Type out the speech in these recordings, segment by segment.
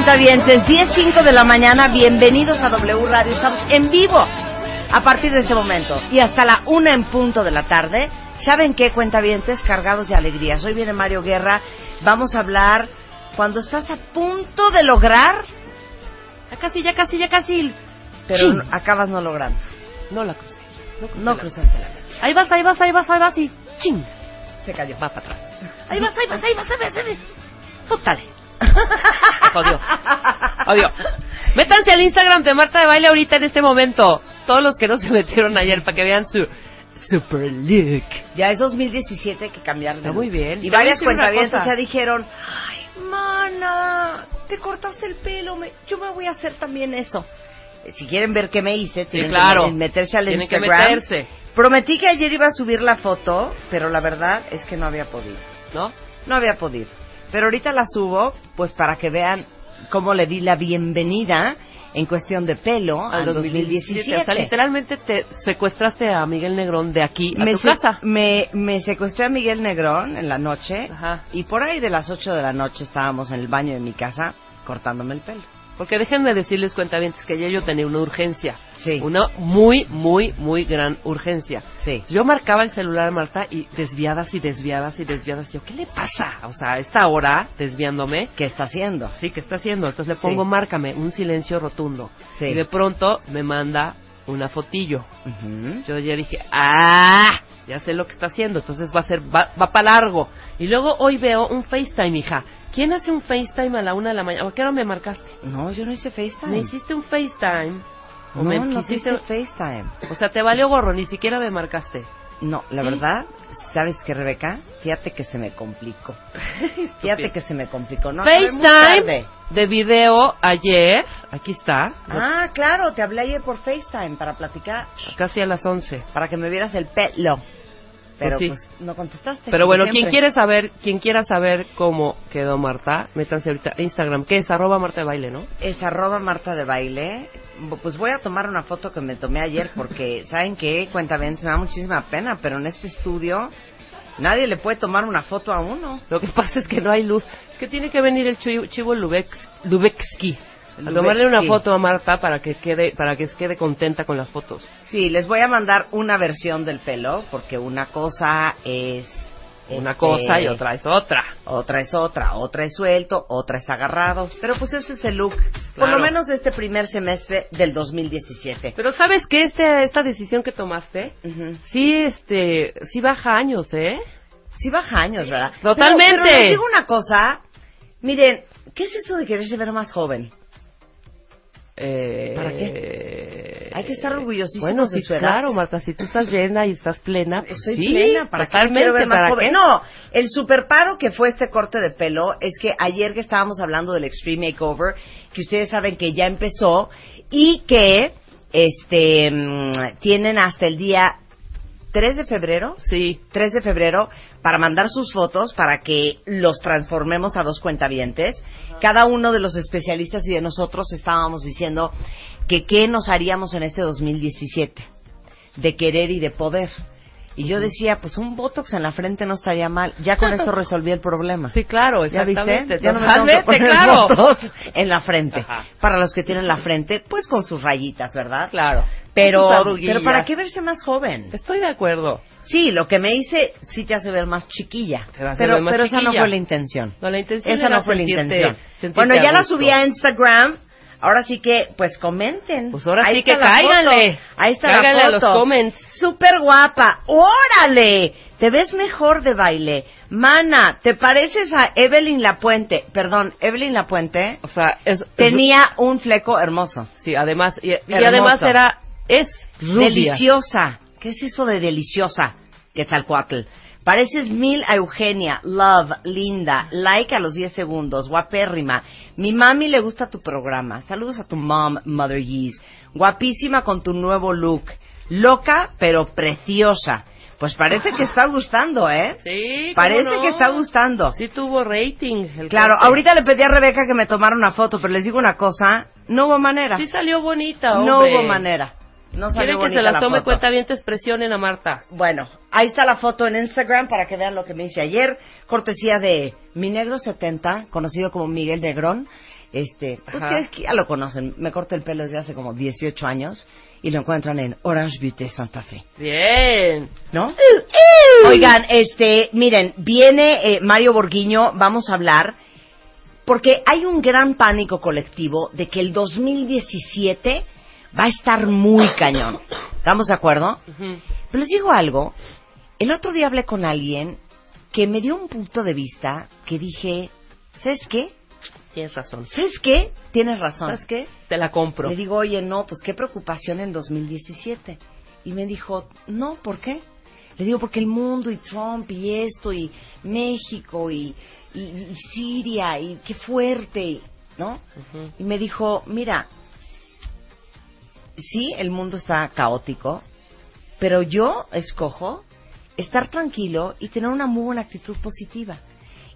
Cuentavientes, 10.05 de la mañana, bienvenidos a W Radio. Estamos en vivo a partir de este momento y hasta la una en punto de la tarde. ¿Saben qué, cuentavientes? Cargados de alegrías. Hoy viene Mario Guerra. Vamos a hablar cuando estás a punto de lograr. Ya casi, ya casi, ya casi. Pero acabas no logrando. No la crucé. No, cruzaste la meta. Ahí vas, ahí vas, ahí vas, ahí vas y ¡ching! Se cayó. Va para atrás. Ahí vas, ahí vas, ahí vas, ahí vas. Ahí vas. Pútale. Odio. Odio. Métanse al Instagram de Marta de Baile ahorita en este momento. Todos los que no se metieron ayer para que vean su super look. Ya es 2017 que cambiaron. Está muy bien. Y varias cuentavientas ya dijeron, ay, mana, te cortaste el pelo, yo me voy a hacer también eso. Eh, si quieren ver qué me hice, tienen claro. que meterse al Tienen Instagram. que meterse. Prometí que ayer iba a subir la foto, pero la verdad es que no había podido. ¿No? No había podido. Pero ahorita la subo, pues para que vean cómo le di la bienvenida en cuestión de pelo al 2017. O sea, literalmente te secuestraste a Miguel Negrón de aquí a me, tu casa. Me, me secuestré a Miguel Negrón en la noche Ajá. y por ahí de las 8 de la noche estábamos en el baño de mi casa cortándome el pelo. Porque déjenme decirles, cuentavientes, que ayer yo tenía una urgencia. Sí. Una muy, muy, muy gran urgencia. Sí. Yo marcaba el celular a Marta y desviadas y desviadas y desviadas. Yo, ¿qué le pasa? O sea, a esta hora, desviándome. ¿Qué está haciendo? Sí, ¿qué está haciendo? Entonces le Sí. pongo, márcame, un silencio rotundo. Sí. Y de pronto me manda una fotillo. Ujú. Yo ya dije, ¡ah! Ya sé lo que está haciendo, entonces va a ser, va, va para largo. Y luego hoy veo un FaceTime, hija. ¿Quién hace un FaceTime a la una de la mañana? ¿A qué hora me marcaste? No, yo no hice FaceTime. ¿Me hiciste un FaceTime? ¿O no, me no te quisiste- FaceTime. O sea, te valió gorro, ni siquiera me marcaste. No, la Sí. verdad, ¿sabes qué, Rebeca? Fíjate que se me complicó. Fíjate que se me complicó. No, FaceTime de video ayer, aquí está, Ah, claro, te hablé ayer por FaceTime para platicar, casi a las 11. para que me vieras el pelo. Pero Pues pues, sí. no contestaste. Pero bueno, siempre. quien quiere saber, quien quiera saber cómo quedó Marta, métanse ahorita a Instagram, que es arroba Marta de Baile, ¿no? Es arroba Marta de Baile. Pues voy a tomar una foto que me tomé ayer porque, ¿saben qué? Cuenta bien, me da muchísima pena, pero en este estudio nadie le puede tomar una foto a uno. Lo que pasa es que no hay luz. Es que tiene que venir el chivo, Lubex, Lubeksky a tomarle una foto a Marta para que quede para que quede contenta con las fotos. Sí, les voy a mandar una versión del pelo porque una cosa es Una Este, cosa y otra es otra. Otra es otra, otra es suelto, otra es agarrado. Pero pues ese es el look, por lo menos de este primer semestre del 2017. Pero sabes que este, esta decisión que tomaste, Ujú. sí, este, sí baja años, ¿eh? Sí baja años, ¿verdad? Totalmente. Pero, pero les digo una cosa. Miren, ¿qué es eso de quererse ver más joven? Eh, ¿Para qué? Hay que estar orgullosísimos bueno, de sí, su edad. claro, Marta, si tú estás llena y estás plena, pues Estoy sí, plena, ¿para qué quiero ver más ¿para joven? qué? No, el super paro que fue este corte de pelo es que ayer que estábamos hablando del Extreme Makeover, que ustedes saben que ya empezó y que este mm, tienen hasta el día 3 de febrero, Sí, 3 de febrero para mandar sus fotos para que los transformemos a dos cuentavientes. Cada uno de los especialistas y de nosotros estábamos diciendo que qué nos haríamos en este 2017 de querer y de poder. Y yo decía, pues un botox en la frente no estaría mal. Ya con esto resolví el problema. sí, claro, ¿Ya viste? exactamente. Ya no me tengo que poner claro. botox en la frente. Ajá. Para los que tienen la frente, pues con sus rayitas, ¿verdad? Claro. Pero, pero ¿para qué verse más joven? Estoy de acuerdo. Sí, lo que me hice sí te hace ver más chiquilla. Pero, ver más pero esa no chiquilla. fue la intención. No, la intención Esa era no fue la sentirte- intención. sentirte Bueno, ya la subí a Instagram. Ahora sí que, pues comenten. Pues ahora sí está que la cáiganle. foto. Ahí está Cáiganle la a los foto. comments. Súper guapa. ¡Órale! Te ves mejor de baile. Mana, ¿te pareces a Evelyn Lapuente? Perdón, Evelyn Lapuente O sea, es, es- tenía un fleco hermoso. sí, además y, y Hermoso. además era es rubia. Deliciosa. ¿Qué es eso de deliciosa? Quetzalcoatl. Pareces mil a Eugenia, love, linda, like a los 10 segundos, guapérrima. Mi mami le gusta tu programa. Saludos a tu mom, Mother Yeez. Guapísima con tu nuevo look. Loca, pero preciosa. Pues parece que está gustando, ¿eh? Sí, ¿cómo Parece no? que está gustando. Sí tuvo rating. el Claro, corte. ahorita le pedí a Rebeca que me tomara una foto, pero les digo una cosa, no hubo manera. Sí salió bonita, no hombre. hubo manera. No salió Quieren que se la la tome cuenta bien, te expresionen a Marta. Bueno, ahí está la foto en Instagram para que vean lo que me hice ayer. Cortesía de Mi Negro 70, conocido como Miguel Negrón. Este, Ajá. que ya lo conocen. Me corto el pelo desde hace como 18 años y lo encuentran en Orange Beauty Santa Fe. Bien. ¿No? Oigan, este, miren, viene eh, Mario Borguiño, vamos a hablar, porque hay un gran pánico colectivo de que el 2017 va a estar muy cañón. ¿Estamos de acuerdo? Pero les digo algo. El otro día hablé con alguien que me dio un punto de vista que dije, ¿sabes qué? Tienes razón. ¿Sabes qué? Tienes razón. ¿Sabes qué? Te la compro. Le digo, oye, no, pues qué preocupación en 2017. Y me dijo, no, ¿por qué? Le digo, porque el mundo y Trump y esto y México y, y- y Siria y qué fuerte, ¿no? Y me dijo, mira, sí, el mundo está caótico, pero yo escojo estar tranquilo y tener una muy buena actitud positiva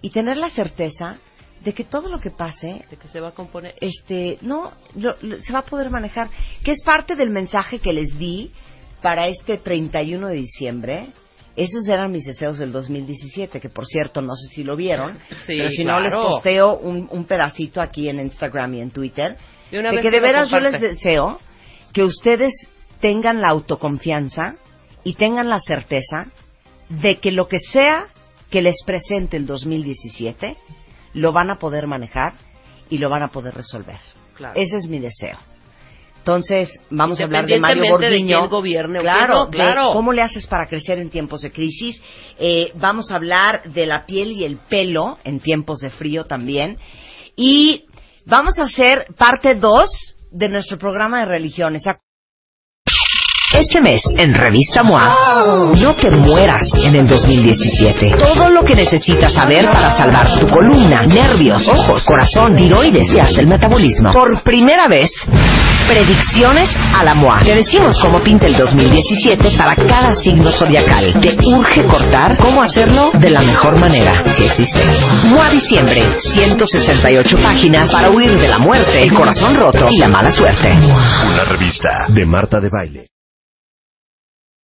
y tener la certeza de que todo lo que pase De que se va a componer. este no lo- lo- se va a poder manejar que es parte del mensaje que les di para este 31 de diciembre. Esos eran mis deseos del 2017 que por cierto no sé si lo vieron Sí, pero si no les posteo un, un pedacito aquí en Instagram y en Twitter De una de vez que de veras yo les deseo que ustedes tengan la autoconfianza y tengan la certeza de que lo que sea que les presente el 2017 lo van a poder manejar y lo van a poder resolver. Claro. Ese es mi deseo. Entonces, vamos a hablar de Mario Independientemente de gobierne claro, de claro. cómo le haces para crecer en tiempos de crisis. Eh, vamos a hablar de la piel y el pelo en tiempos de frío también. Y vamos a hacer parte 2 de nuestro programa de religiones. Este mes, en Revista MOA, no te mueras en el 2017. Todo lo que necesitas saber para salvar tu columna, nervios, ojos, corazón, tiroides y hasta el metabolismo. Por primera vez, predicciones a la MOA. Te decimos cómo pinta el 2017 para cada signo zodiacal. Te urge cortar cómo hacerlo de la mejor manera, si existe. MOA Diciembre, 168 páginas para huir de la muerte, el corazón roto y la mala suerte. Una revista de Marta de Baile.